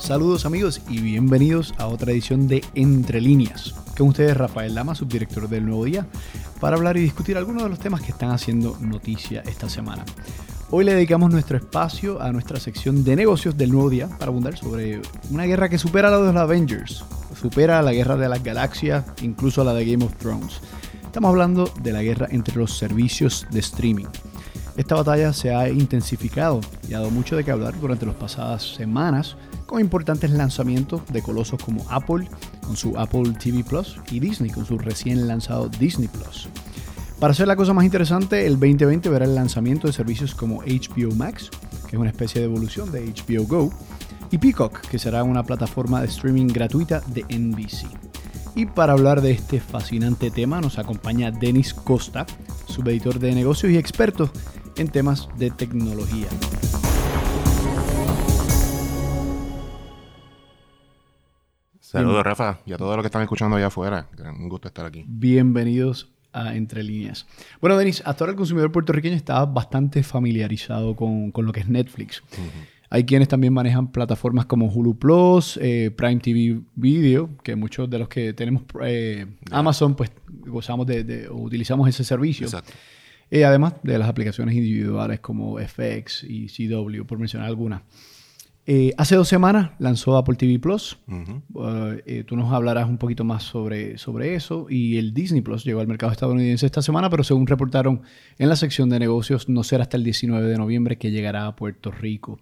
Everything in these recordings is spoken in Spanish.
Saludos amigos y bienvenidos a otra edición de Entre Líneas. Con ustedes Rafael Lama, subdirector del Nuevo Día, para hablar y discutir algunos de los temas que están haciendo noticia esta semana. Hoy le dedicamos nuestro espacio a nuestra sección de negocios del Nuevo Día para abundar sobre una guerra que supera a la de los Avengers, supera la guerra de las galaxias, incluso a la de Game of Thrones. Estamos hablando de la guerra entre los servicios de streaming. Esta batalla se ha intensificado y ha dado mucho de qué hablar durante las pasadas semanas con importantes lanzamientos de colosos como Apple con su Apple TV Plus y Disney con su recién lanzado Disney Plus. Para hacer la cosa más interesante, el 2020 verá el lanzamiento de servicios como HBO Max, que es una especie de evolución de HBO Go, y Peacock, que será una plataforma de streaming gratuita de NBC. Y para hablar de este fascinante tema nos acompaña Denis Costa, subeditor de negocios y experto en temas de tecnología. Saludos, Rafa, y a todos los que están escuchando allá afuera. Un gusto estar aquí. Bienvenidos a Entre Líneas. Bueno, Denis, hasta ahora el consumidor puertorriqueño está bastante familiarizado con, lo que es Netflix. Hay quienes también manejan plataformas como Hulu Plus, eh, Prime TV Video, que muchos de los que tenemos eh, Amazon, pues gozamos de, o utilizamos ese servicio. Exacto. Eh, además de las aplicaciones individuales como FX y CW, por mencionar algunas. Eh, hace dos semanas lanzó Apple TV Plus. Eh, tú nos hablarás un poquito más sobre, sobre eso. Y el Disney Plus llegó al mercado estadounidense esta semana, pero según reportaron en la sección de negocios, no será hasta el 19 de noviembre que llegará a Puerto Rico.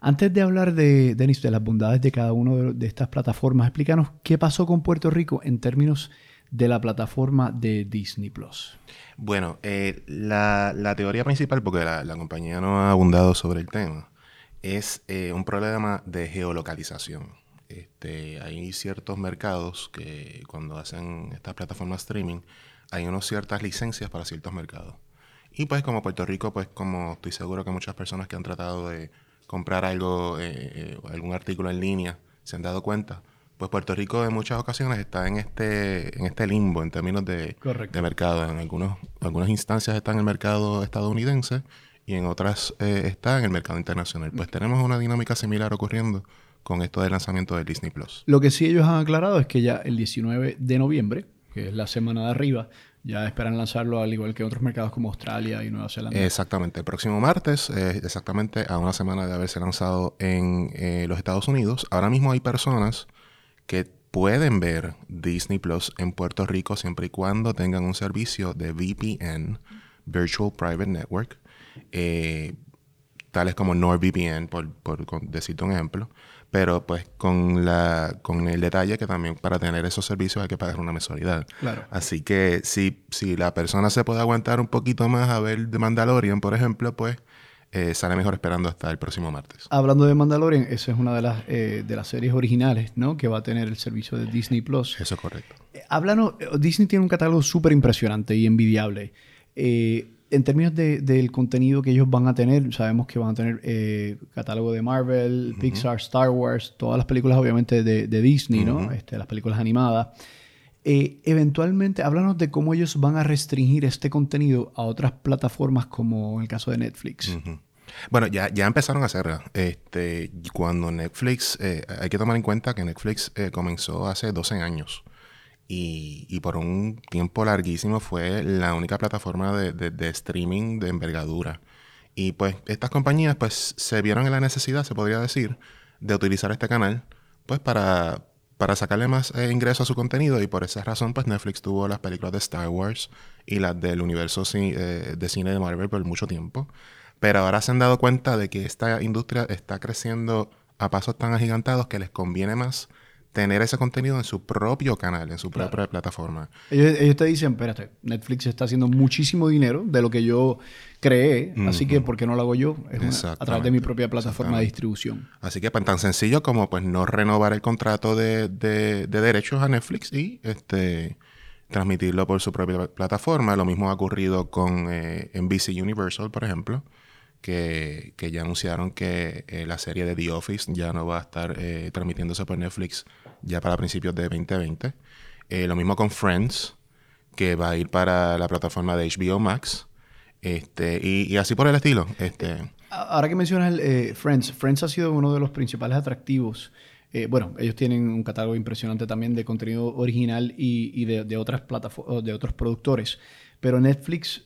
Antes de hablar de, Denis, de las bondades de cada una de, de estas plataformas, explícanos qué pasó con Puerto Rico en términos de la plataforma de Disney Plus. Bueno, eh, la, teoría principal, porque la, compañía no ha abundado sobre el tema, es eh, un problema de geolocalización. Este, hay ciertos mercados que cuando hacen estas plataformas streaming, hay ciertas licencias para ciertos mercados. Y pues como Puerto Rico, pues como estoy seguro que muchas personas que han tratado de comprar algo, eh, algún artículo en línea, se han dado cuenta, pues Puerto Rico en muchas ocasiones está en este, en este limbo en términos de, de mercado. En algunos, algunas instancias está en el mercado estadounidense y en otras eh, está en el mercado internacional. Pues tenemos una dinámica similar ocurriendo con esto del lanzamiento de Disney Plus. Lo que sí ellos han aclarado es que ya el 19 de noviembre, que es la semana de arriba, ya esperan lanzarlo al igual que otros mercados como Australia y Nueva Zelanda. Exactamente. El próximo martes, exactamente a una semana de haberse lanzado en eh, los Estados Unidos, ahora mismo hay personas que pueden ver Disney Plus en Puerto Rico siempre y cuando tengan un servicio de VPN, Virtual Private Network, eh, tales como NordVPN, por, por decirte un ejemplo, pero pues con la con el detalle que también para tener esos servicios hay que pagar una mensualidad. Claro. Así que si, si la persona se puede aguantar un poquito más a ver The Mandalorian, por ejemplo, pues eh, sale mejor esperando hasta el próximo martes. Hablando de Mandalorian, esa es una de las, eh, de las series originales ¿no? que va a tener el servicio de Disney Plus. Eso es correcto. Eh, Disney tiene un catálogo súper impresionante y envidiable. en términos del contenido que ellos van a tener, sabemos que van a tener catálogo de Marvel, Pixar, Star Wars, todas las películas obviamente de, Disney, ¿no? Este, las películas animadas. Eventualmente, háblanos de cómo ellos van a restringir este contenido a otras plataformas como en el caso de Netflix. Bueno, ya, ya empezaron a hacerlo. Este, cuando Netflix, eh, hay que tomar en cuenta que Netflix eh, comenzó hace 12 años. Y, y, por un tiempo larguísimo fue la única plataforma de, de, streaming de envergadura. Y pues estas compañías pues se vieron en la necesidad, se podría decir, de utilizar este canal pues para, para sacarle más eh, ingreso a su contenido y por esa razón pues Netflix tuvo las películas de Star Wars y las del universo de cine de Marvel por mucho tiempo. Pero ahora se han dado cuenta de que esta industria está creciendo a pasos tan agigantados que les conviene más tener ese contenido en su propio canal, en su propia plataforma. Ellos, te dicen, espérate, Netflix está haciendo muchísimo dinero de lo que yo creé, así que ¿por qué no lo hago yo? a través de mi propia plataforma de distribución. Así que pues, tan sencillo como pues no renovar el contrato de, de, de derechos a Netflix y este transmitirlo por su propia plataforma. Lo mismo ha ocurrido con eh, NBC Universal, por ejemplo que, ya anunciaron que eh, la serie de The Office ya no va a estar eh, transmitiéndose por Netflix ya para principios de 2020. Eh, lo mismo con Friends, que va a ir para la plataforma de HBO Max. Este, y, así por el estilo. Este. Ahora que mencionas eh, Friends, Friends ha sido uno de los principales atractivos. Eh, bueno, ellos tienen un catálogo impresionante también de contenido original y, de, otras plataformas, de otros productores. Pero Netflix,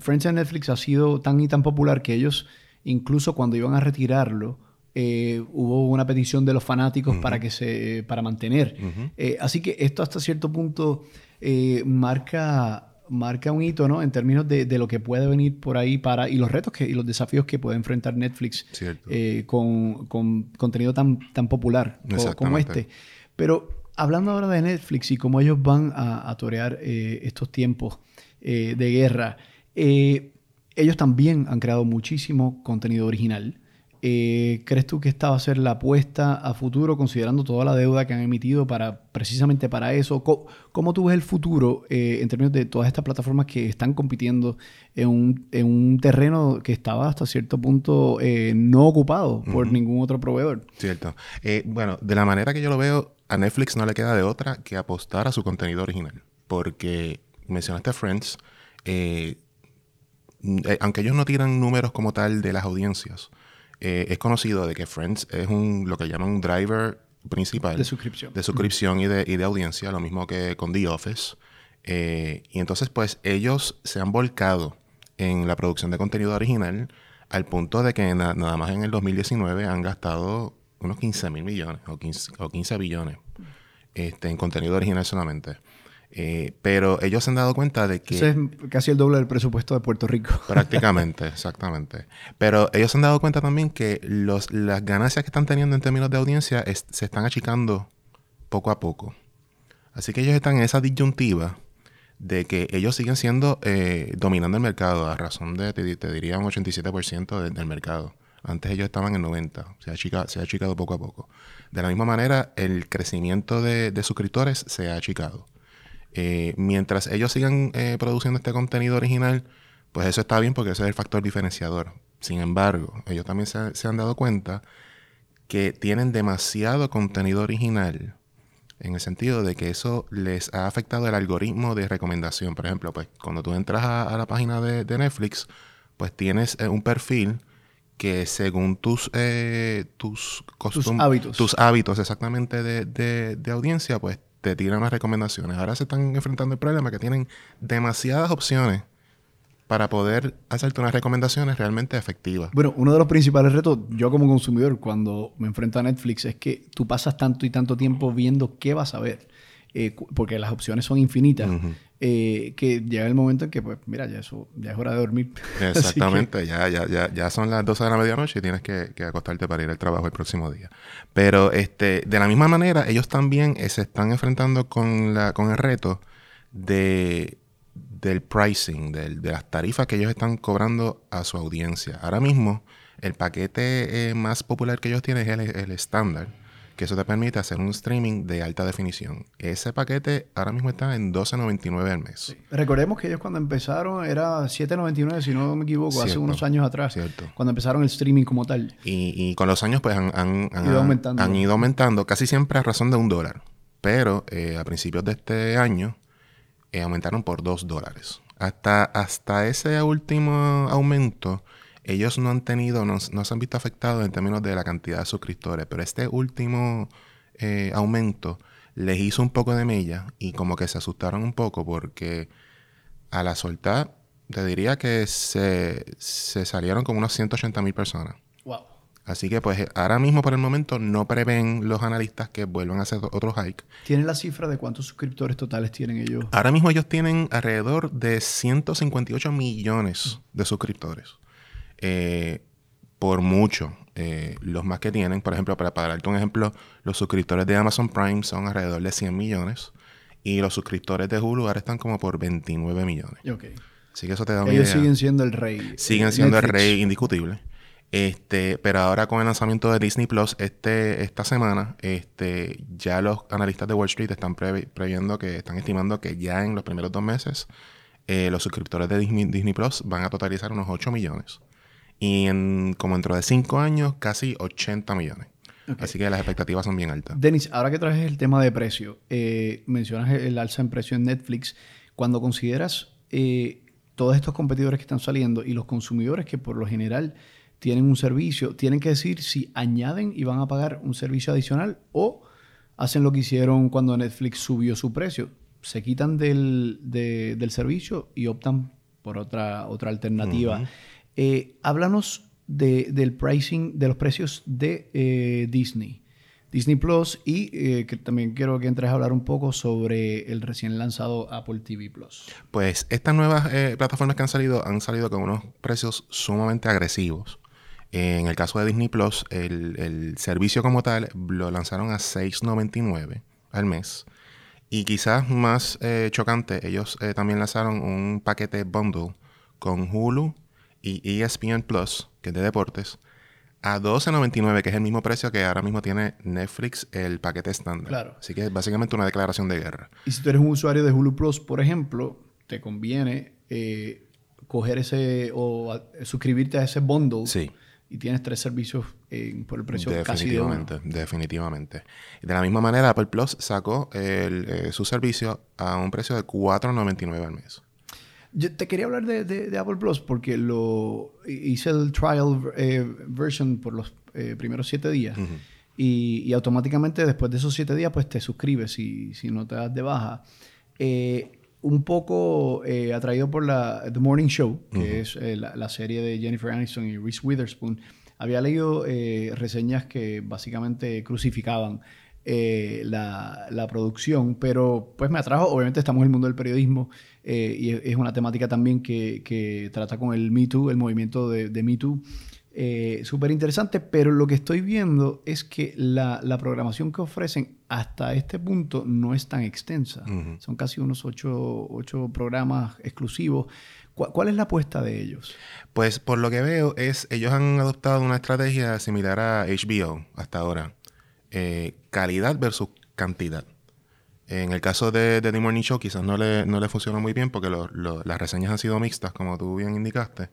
Friends en Netflix ha sido tan y tan popular que ellos, incluso cuando iban a retirarlo, hubo una petición de los fanáticos para que se para mantener. así que esto hasta cierto punto marca marca un hito, ¿no? En términos de, lo que puede venir por ahí para... Y los retos que, y los desafíos que puede enfrentar Netflix eh, con, contenido tan, tan popular como este. Pero hablando ahora de Netflix y cómo ellos van a, torear eh, estos tiempos eh, de guerra, ellos también han creado muchísimo contenido original. Eh, ¿Crees tú que esta va a ser la apuesta a futuro, considerando toda la deuda que han emitido para precisamente para eso? ¿Cómo, tú ves el futuro eh, en términos de todas estas plataformas que están compitiendo en un, terreno que estaba hasta cierto punto eh, no ocupado por ningún otro proveedor? Cierto. bueno, de la manera que yo lo veo, a Netflix no le queda de otra que apostar a su contenido original. Porque mencionaste Friends, aunque ellos no tiran números como tal de las audiencias, eh, es conocido de que Friends es un lo que llaman un driver principal de suscripción, de suscripción y, de, y, de, audiencia, lo mismo que con The Office. Eh, y entonces, pues ellos se han volcado en la producción de contenido original al punto de que nada más en el 2019 han gastado unos 15 mil millones o 15, o 15 billones este, en contenido original solamente. Eh, pero ellos se han dado cuenta de que... Ese es casi el doble del presupuesto de Puerto Rico. Prácticamente, exactamente. Pero ellos se han dado cuenta también que los, las ganancias que están teniendo en términos de audiencia se están achicando poco a poco. Así que ellos están en esa disyuntiva de que ellos siguen siendo eh, dominando el mercado a razón de, te, diría, un 87% del mercado. Antes ellos estaban en 90, se ha, achicado, se ha achicado poco a poco. De la misma manera, el crecimiento de, de suscriptores se ha achicado. Eh, mientras ellos sigan eh, produciendo este contenido original, pues eso está bien porque ese es el factor diferenciador. Sin embargo, ellos también se, han dado cuenta que tienen demasiado contenido original en el sentido de que eso les ha afectado el algoritmo de recomendación. Por ejemplo, pues cuando tú entras a, la página de, Netflix, pues tienes eh, un perfil que según tus tus, tus hábitos, tus hábitos exactamente de, de, de audiencia, pues te tiran las recomendaciones. Ahora se están enfrentando el problema que tienen demasiadas opciones para poder hacerte unas recomendaciones realmente efectivas. Bueno, uno de los principales retos, yo como consumidor, cuando me enfrento a Netflix, es que tú pasas tanto y tanto tiempo viendo qué vas a ver. Eh, porque las opciones son infinitas, eh, que llega el momento en que, pues, mira, ya, eso, ya es hora de dormir. Exactamente, ya, ya, ya, ya son las 12 de la medianoche y tienes que, acostarte para ir al trabajo el próximo día. Pero este, de la misma manera, ellos también eh, se están enfrentando con, la, con el reto de, del pricing, de las tarifas que ellos están cobrando a su audiencia. Ahora mismo, el paquete más popular que ellos tienen es el estándar que eso te permite hacer un streaming de alta definición. Ese paquete ahora mismo está en 12.99 al mes. Recordemos que ellos cuando empezaron era 7.99, si no me equivoco, hace unos años atrás. Cierto. Cuando empezaron el streaming como tal. Y, con los años pues han, ido aumentando. han, ido aumentando, casi siempre a razón de un dólar. Pero eh, a principios de este año eh, aumentaron por dos dólares. Hasta, hasta ese último aumento ellos no han tenido, no, se han visto afectados en términos de la cantidad de suscriptores, pero este último eh, aumento les hizo un poco de mella y como que se asustaron un poco porque a la soltar, te diría que se, salieron como unos 180 mil personas. Wow. Así que pues ahora mismo por el momento no prevén los analistas que vuelvan a hacer otro hike. ¿Tienen la cifra de cuántos suscriptores totales tienen ellos? Ahora mismo ellos tienen alrededor de 158 millones de suscriptores. Eh, por mucho. Eh, los más que tienen, por ejemplo, para, para darte un ejemplo, los suscriptores de Amazon Prime son alrededor de 100 millones y los suscriptores de Hulu ahora están como por 29 millones. Okay. Así que eso te da una Ellos siguen siendo el rey. Siguen siendo el rey indiscutible. Este, pero ahora con el lanzamiento de Disney Plus este, esta semana, este, ya los analistas de Wall Street están previendo que están estimando que ya en los primeros dos meses eh, los suscriptores de Disney, Disney Plus van a totalizar unos 8 millones y en, como dentro de 5 años, casi 80 millones. Así que las expectativas son bien altas. Denis, ahora que traes el tema de precio, eh, mencionas el alza en precio en Netflix. Cuando consideras eh, todos estos competidores que están saliendo y los consumidores que por lo general tienen un servicio, tienen que decir si añaden y van a pagar un servicio adicional o hacen lo que hicieron cuando Netflix subió su precio. Se quitan del, servicio y optan por otra, otra alternativa. Eh, háblanos del pricing, de los precios de eh, Disney. Disney Plus y eh, que también quiero que entres a hablar un poco sobre el recién lanzado Apple TV Plus. Pues estas nuevas plataformas que han salido han salido con unos precios sumamente agresivos. En el caso de Disney Plus, el, servicio como tal lo lanzaron a $6.99 al mes. Y quizás más chocante, ellos también lanzaron un paquete bundle con Hulu y ESPN Plus, que es de deportes, a $12.99, que es el mismo precio que ahora mismo tiene Netflix el paquete estándar. Claro. Así que es básicamente una declaración de guerra. Y si tú eres un usuario de Hulu Plus, por ejemplo, te conviene eh, coger ese o suscribirte a ese bundle. Sí y tienes tres servicios por el precio casi de uno. Definitivamente. De la misma manera, Apple Plus sacó eh, su servicio a un precio de $4.99 al mes. Yo te quería hablar de, Apple Plus porque lo hice el trial eh, version por los eh, primeros siete días. y, automáticamente después de esos siete días, pues te suscribes si, si no te das de baja. Un poco eh, atraído por la The Morning Show, que es eh, la, serie de Jennifer Aniston y Reese Witherspoon, había leído eh, reseñas que básicamente crucificaban la, producción, pero pues me atrajo, obviamente estamos en el mundo del periodismo y es, una temática también que, trata con el Me Too, el movimiento de, de Me Too. Eh, súper interesante, pero lo que estoy viendo es que la, programación que ofrecen hasta este punto no es tan extensa. Son casi unos ocho, programas exclusivos. ¿Cuál, es la apuesta de ellos? Pues por lo que veo es, ellos han adoptado una estrategia similar a HBO hasta ahora. Eh, calidad versus cantidad. En el caso de, The Morning Show quizás no le, no le funcionó muy bien porque las reseñas han sido mixtas, como tú bien indicaste.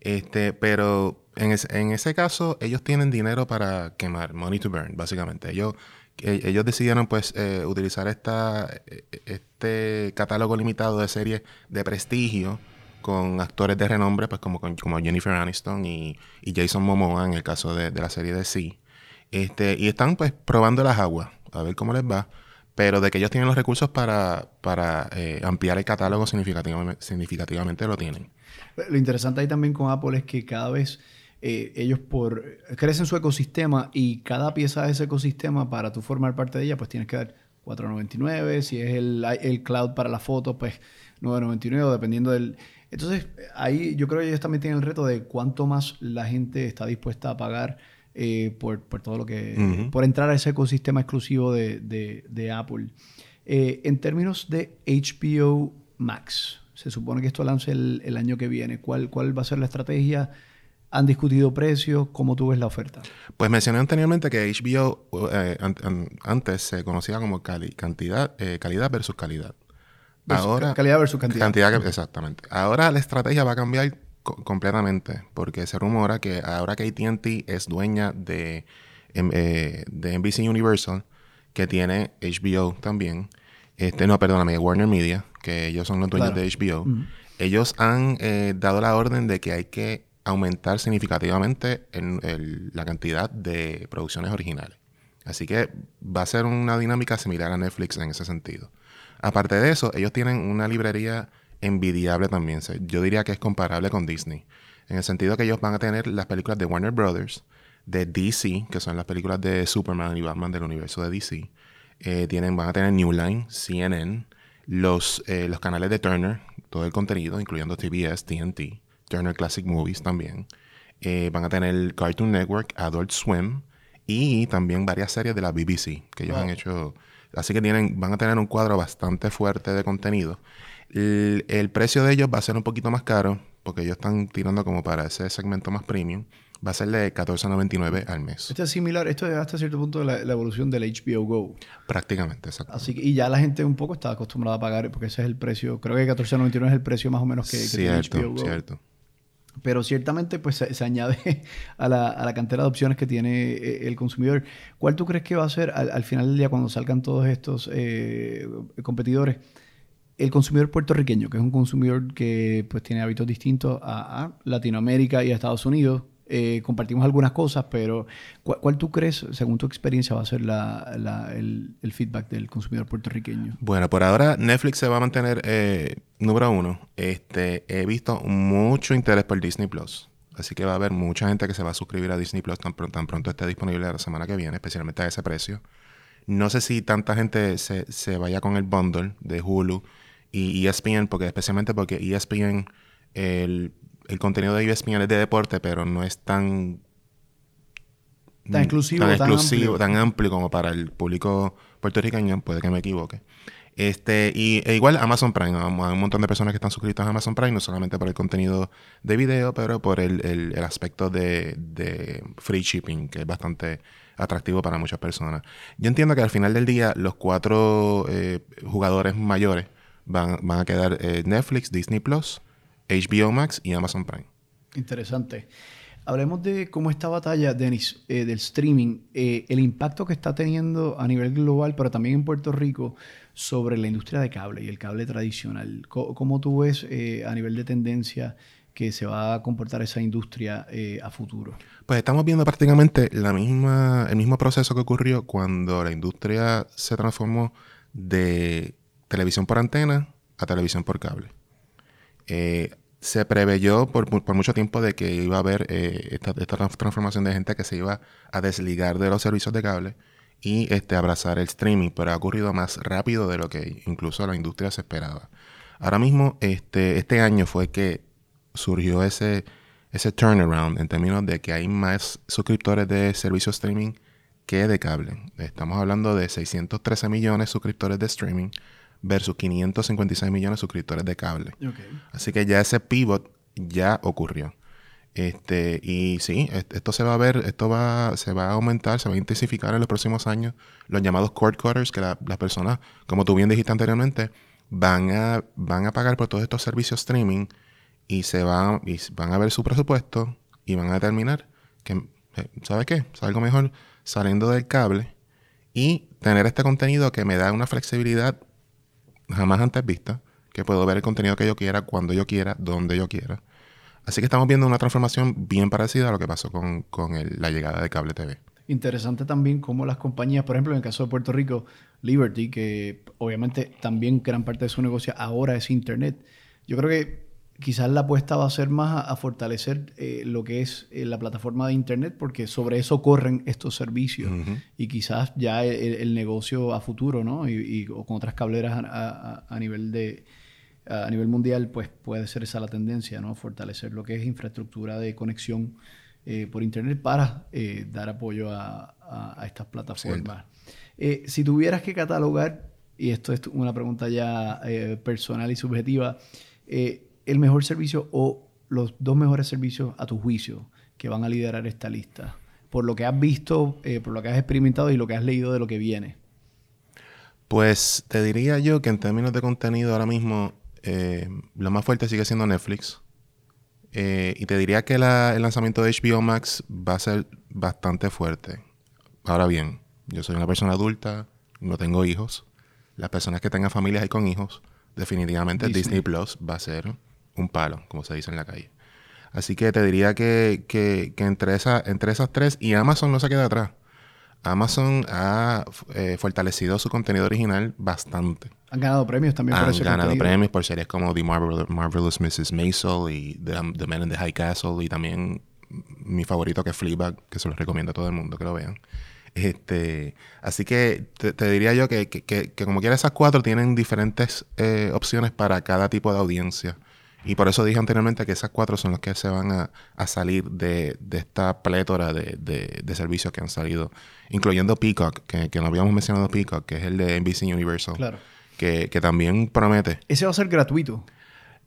Este, pero en, en, ese caso, ellos tienen dinero para quemar, money to burn, básicamente. Ellos, e, ellos decidieron pues eh, utilizar esta, e, este catálogo limitado de series de prestigio con actores de renombre, pues como, como Jennifer Aniston y, Jason Momoa en el caso de, la serie de Sí. Este, y están pues probando las aguas, a ver cómo les va. Pero de que ellos tienen los recursos para, para eh, ampliar el catálogo significativamente, lo tienen. Lo interesante ahí también con Apple es que cada vez eh, ellos por crecen su ecosistema y cada pieza de ese ecosistema para tú formar parte de ella pues tienes que dar 4.99, si es el, el cloud para la foto pues 9.99 dependiendo del... Entonces ahí yo creo que ellos también tienen el reto de cuánto más la gente está dispuesta a pagar eh, por, todo lo que... por entrar a ese ecosistema exclusivo de, Apple. Eh, en términos de HBO Max, se supone que esto lance el, año que viene. ¿Cuál, ¿Cuál va a ser la estrategia? ¿Han discutido precios? ¿Cómo tú ves la oferta? Pues mencioné anteriormente que HBO eh, antes se conocía como cantidad, eh, calidad versus calidad. Ahora, calidad versus cantidad. Cantidad, exactamente. Ahora la estrategia va a cambiar completamente porque se rumora que ahora que ATT es dueña de, em, eh, de NBC Universal, que tiene HBO también, este, no, perdóname, Warner Media, que ellos son los dueños de HBO, ellos han eh, dado la orden de que hay que aumentar significativamente la cantidad de producciones originales. Así que va a ser una dinámica similar a Netflix en ese sentido. Aparte de eso, ellos tienen una librería envidiable también. Yo diría que es comparable con Disney. En el sentido que ellos van a tener las películas de Warner Brothers, de DC, que son las películas de Superman y Batman del universo de DC. Eh, tienen, van a tener New Line, CNN, los, eh, los canales de Turner, todo el contenido, incluyendo TBS, TNT, Turner Classic Movies también. Eh, van a tener Cartoon Network, Adult Swim y también varias series de la BBC que ellos han hecho. Así que tienen, van a tener un cuadro bastante fuerte de contenido. El, precio de ellos va a ser un poquito más caro porque ellos están tirando como para ese segmento más premium va a ser de 14.99 al mes. Esto es similar, esto es hasta cierto punto la, la evolución del HBO Go. Prácticamente, exacto. Así que, y ya la gente un poco está acostumbrada a pagar, porque ese es el precio, creo que 14.99 es el precio más o menos que, que tiene HBO Go. Cierto. Pero ciertamente pues se, añade a la, a la, cantera de opciones que tiene eh, el consumidor. ¿Cuál tú crees que va a ser al, final del día cuando salgan todos estos eh, competidores? El consumidor puertorriqueño, que es un consumidor que pues tiene hábitos distintos a, Latinoamérica y a Estados Unidos, eh, compartimos algunas cosas, pero ¿cuál, tú crees, según tu experiencia, va a ser el, feedback del consumidor puertorriqueño? Bueno, por ahora Netflix se va a mantener eh, número uno. Este, he visto mucho interés por Disney Plus. Así que va a haber mucha gente que se va a suscribir a Disney Plus tan, tan pronto esté disponible la semana que viene, especialmente a ese precio. No sé si tanta gente se, se vaya con el bundle de Hulu y ESPN, porque especialmente porque ESPN, el el contenido de ESPN es de deporte, pero no es tan... Tan exclusivo, tan, exclusivo, tan amplio. como para el público puertorriqueño, puede que me equivoque. Este, y e igual Amazon Prime, hay un montón de personas que están suscritas a Amazon Prime, no solamente por el contenido de video, pero por el, aspecto de, free shipping, que es bastante atractivo para muchas personas. Yo entiendo que al final del día los cuatro eh, jugadores mayores van, van a quedar eh, Netflix, Disney Plus, HBO Max y Amazon Prime. Interesante. Hablemos de cómo esta batalla, Denis, eh, del streaming, eh, el impacto que está teniendo a nivel global, pero también en Puerto Rico, sobre la industria de cable y el cable tradicional. ¿Cómo, tú ves eh, a nivel de tendencia que se va a comportar esa industria a futuro? Pues estamos viendo prácticamente la misma, el mismo proceso que ocurrió cuando la industria se transformó de televisión por antena a televisión por cable. Eh, se preveyó por, mucho tiempo de que iba a haber eh, esta, transformación de gente que se iba a desligar de los servicios de cable y este, abrazar el streaming, pero ha ocurrido más rápido de lo que incluso la industria se esperaba. Ahora mismo, este, este año fue que surgió ese, ese turnaround en términos de que hay más suscriptores de servicios streaming que de cable. Estamos hablando de 613 millones de suscriptores de streaming versus 556 millones de suscriptores de cable. Así que ya ese pivot ya ocurrió. Este, y sí, esto se va a ver, esto va, se va a aumentar, se va a intensificar en los próximos años. Los llamados cord cutters, que las personas, como tú bien dijiste anteriormente, van a, van a pagar por todos estos servicios streaming y se van, y van a ver su presupuesto y van a determinar que, eh, ¿sabes qué? Es algo mejor saliendo del cable y tener este contenido que me da una flexibilidad jamás antes vista, que puedo ver el contenido que yo quiera, cuando yo quiera, donde yo quiera. Así que estamos viendo una transformación bien parecida a lo que pasó con, la llegada de cable TV. Interesante también cómo las compañías, por ejemplo, en el caso de Puerto Rico, Liberty, que obviamente también gran parte de su negocio ahora es Internet. Yo creo que quizás la apuesta va a ser más a, fortalecer eh, lo que es eh, la plataforma de Internet, porque sobre eso corren estos servicios. Y quizás ya el, negocio a futuro, ¿no? Y, o con otras cableras a, nivel de a nivel mundial, pues puede ser esa la tendencia, ¿no? Fortalecer lo que es infraestructura de conexión eh, por Internet para dar apoyo a, estas plataformas. si tuvieras que catalogar, y esto es una pregunta ya personal y subjetiva, el mejor servicio o los dos mejores servicios a tu juicio que van a liderar esta lista? Por lo que has visto, eh, por lo que has experimentado y lo que has leído de lo que viene. Pues te diría yo que en términos de contenido ahora mismo eh, lo más fuerte sigue siendo Netflix. Eh, y te diría que el lanzamiento de HBO Max va a ser bastante fuerte. Ahora bien, yo soy una persona adulta, no tengo hijos. Las personas que tengan familias y con hijos, definitivamente Disney Plus va a ser un palo, como se dice en la calle. Así que te diría que, que, entre, esa, entre esas tres, y Amazon no se queda atrás. Amazon ha eh, fortalecido su contenido original bastante. Han ganado premios también por Han ganado premios por series como The Marvelous Mrs. Maisel y The, Man in the High Castle y también mi favorito que es Fleabag, que se los recomiendo a todo el mundo que lo vean. Este, así que te, diría yo que, que, como quiera esas cuatro tienen diferentes eh, opciones para cada tipo de audiencia. Y por eso dije anteriormente que esas cuatro son las que se van a, salir de, esta plétora de, servicios que han salido, incluyendo Peacock, que, no habíamos mencionado Peacock, que es el de NBC Universal. Claro. Que, también promete. Ese va a ser gratuito.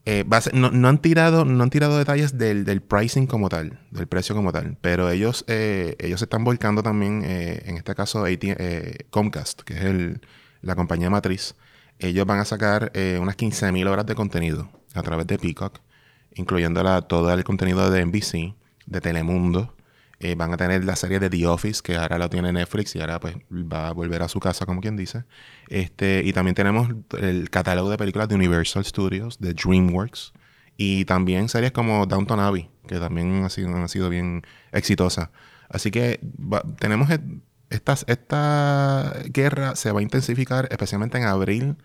Eh, no, han tirado, no han tirado detalles del, pricing como tal, del precio como tal, pero ellos, eh, ellos se están volcando también, eh, en este caso Comcast, que es la compañía matriz. Ellos van a sacar unas 15.000 horas de contenido a través de Peacock, incluyendo todo el contenido de NBC, de Telemundo. Eh, van a tener la serie de The Office, que ahora la tiene Netflix y ahora pues va a volver a su casa, como quien dice. Este, y también tenemos el catálogo de películas de Universal Studios, de DreamWorks. Y también series como Downton Abbey, que también han sido, han sido bien exitosas. Así que tenemos e, estas, esta guerra se va a intensificar especialmente en abril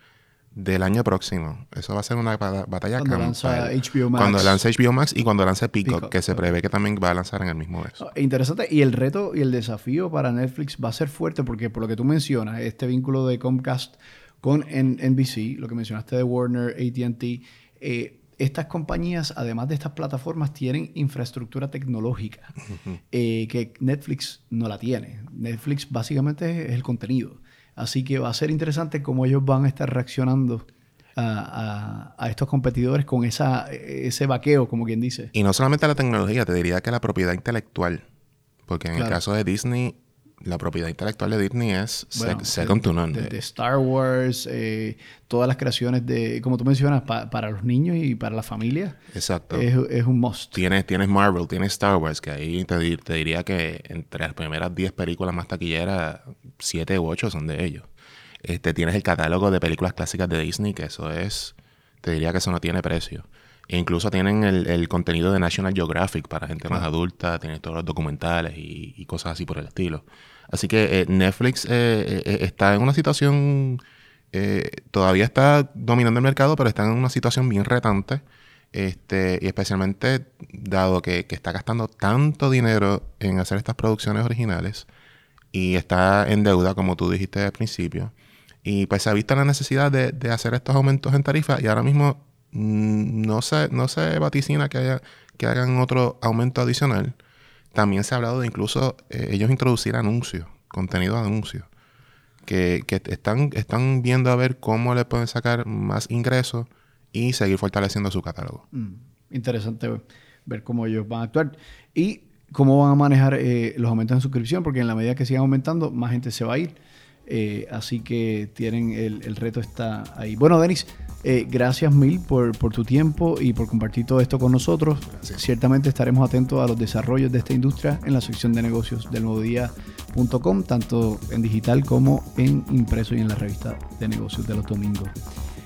del año próximo. Eso va a ser una batalla cuando lanza HBO Max. Cuando lanza HBO Max y cuando lance Peacock, que se prevé que también va a lanzar en el mismo mes. Ah, interesante. Y el reto y el desafío para Netflix va a ser fuerte porque por lo que tú mencionas, este vínculo de Comcast con NBC, lo que mencionaste de Warner, ATT, eh, estas compañías, además de estas plataformas, tienen infraestructura tecnológica eh, que Netflix no la tiene. Netflix básicamente es el contenido. Así que va a ser interesante cómo ellos van a estar reaccionando a, estos competidores con esa, ese vaqueo, como quien dice. Y no solamente la tecnología, te diría que la propiedad intelectual. Porque en el caso de Disney, la propiedad intelectual de Disney es second to none. Star Wars, eh, todas las creaciones de, como tú mencionas, para los niños y para la familia. Exacto. Es, un must. Tienes, tienes Marvel, tienes Star Wars, que ahí te, te diría que entre las primeras 10 películas más taquilleras, 7 u 8 son de ellos. Este, tienes el catálogo de películas clásicas de Disney, que eso es, te diría que eso no tiene precio. E incluso tienen el, contenido de National Geographic para gente más adulta, tienen todos los documentales y, cosas así por el estilo. Así que eh, Netflix eh, eh, está en una situación, todavía está dominando el mercado, pero está en una situación bien retante. Este, y especialmente dado que, está gastando tanto dinero en hacer estas producciones originales y está en deuda, como tú dijiste al principio. Y pues se ha visto la necesidad de, de hacer estos aumentos en tarifa y ahora mismo no se, no se vaticina que, haya, que hagan otro aumento adicional. También se ha hablado de incluso eh, ellos introducir anuncios, contenido de anuncios, que, están, están viendo a ver cómo le pueden sacar más ingresos y seguir fortaleciendo su catálogo. Mm, interesante ver cómo ellos van a actuar y cómo van a manejar eh, los aumentos en suscripción, porque en la medida que sigan aumentando, más gente se va a ir. Eh, así que tienen el, el, reto está ahí. Bueno, Denis, eh, gracias mil por, tu tiempo y por compartir todo esto con nosotros. Ciertamente estaremos atentos a los desarrollos de esta industria en la sección de negocios del nuevo día.com, tanto en digital como en impreso y en la revista de negocios de los domingos.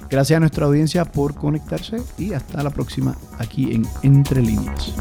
Gracias a nuestra audiencia por conectarse y hasta la próxima aquí en Entre Líneas.